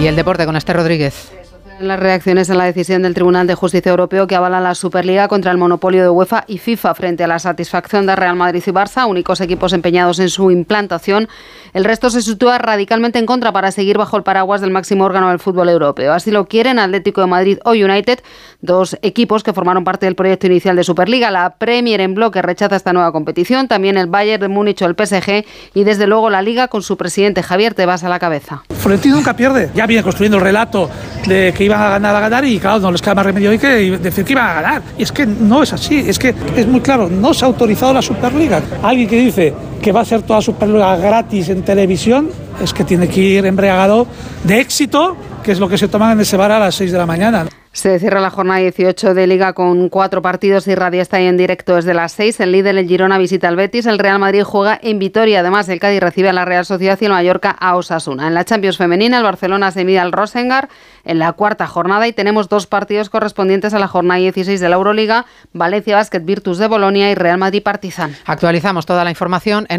Y el deporte con Esther Rodríguez. Las reacciones a la decisión del Tribunal de Justicia Europeo que avala la Superliga contra el monopolio de UEFA y FIFA frente a la satisfacción de Real Madrid y Barça, únicos equipos empeñados en su implantación. El resto se sitúa radicalmente en contra para seguir bajo el paraguas del máximo órgano del fútbol europeo. Así lo quieren Atlético de Madrid o United, dos equipos que formaron parte del proyecto inicial de Superliga. La Premier en bloque rechaza esta nueva competición, también el Bayern de Múnich o el PSG y desde luego la Liga con su presidente Javier Tebas a la cabeza. Florentino nunca pierde. Ya viene construyendo el relato de que iban a ganar, a ganar y claro, no les queda más remedio hoy que decir que iban a ganar. Y es que no es así, es que es muy claro, no se ha autorizado la Superliga. Alguien que dice que va a ser toda Superliga gratis en televisión, es que tiene que ir embriagado de éxito, que es lo que se toman en ese bar a las 6 de la mañana. Se cierra la jornada 18 de Liga con cuatro partidos y Radio está ahí en directo desde las 6. El líder, el Girona, visita al Betis. El Real Madrid juega en Vitoria. Además, el Cádiz recibe a la Real Sociedad y el Mallorca a Osasuna. En la Champions Femenina, el Barcelona se mide al Rosengar en la cuarta jornada y tenemos dos partidos correspondientes a la jornada 16 de la Euroliga. Valencia Basket Virtus de Bolonia y Real Madrid Partizan. Actualizamos toda la información en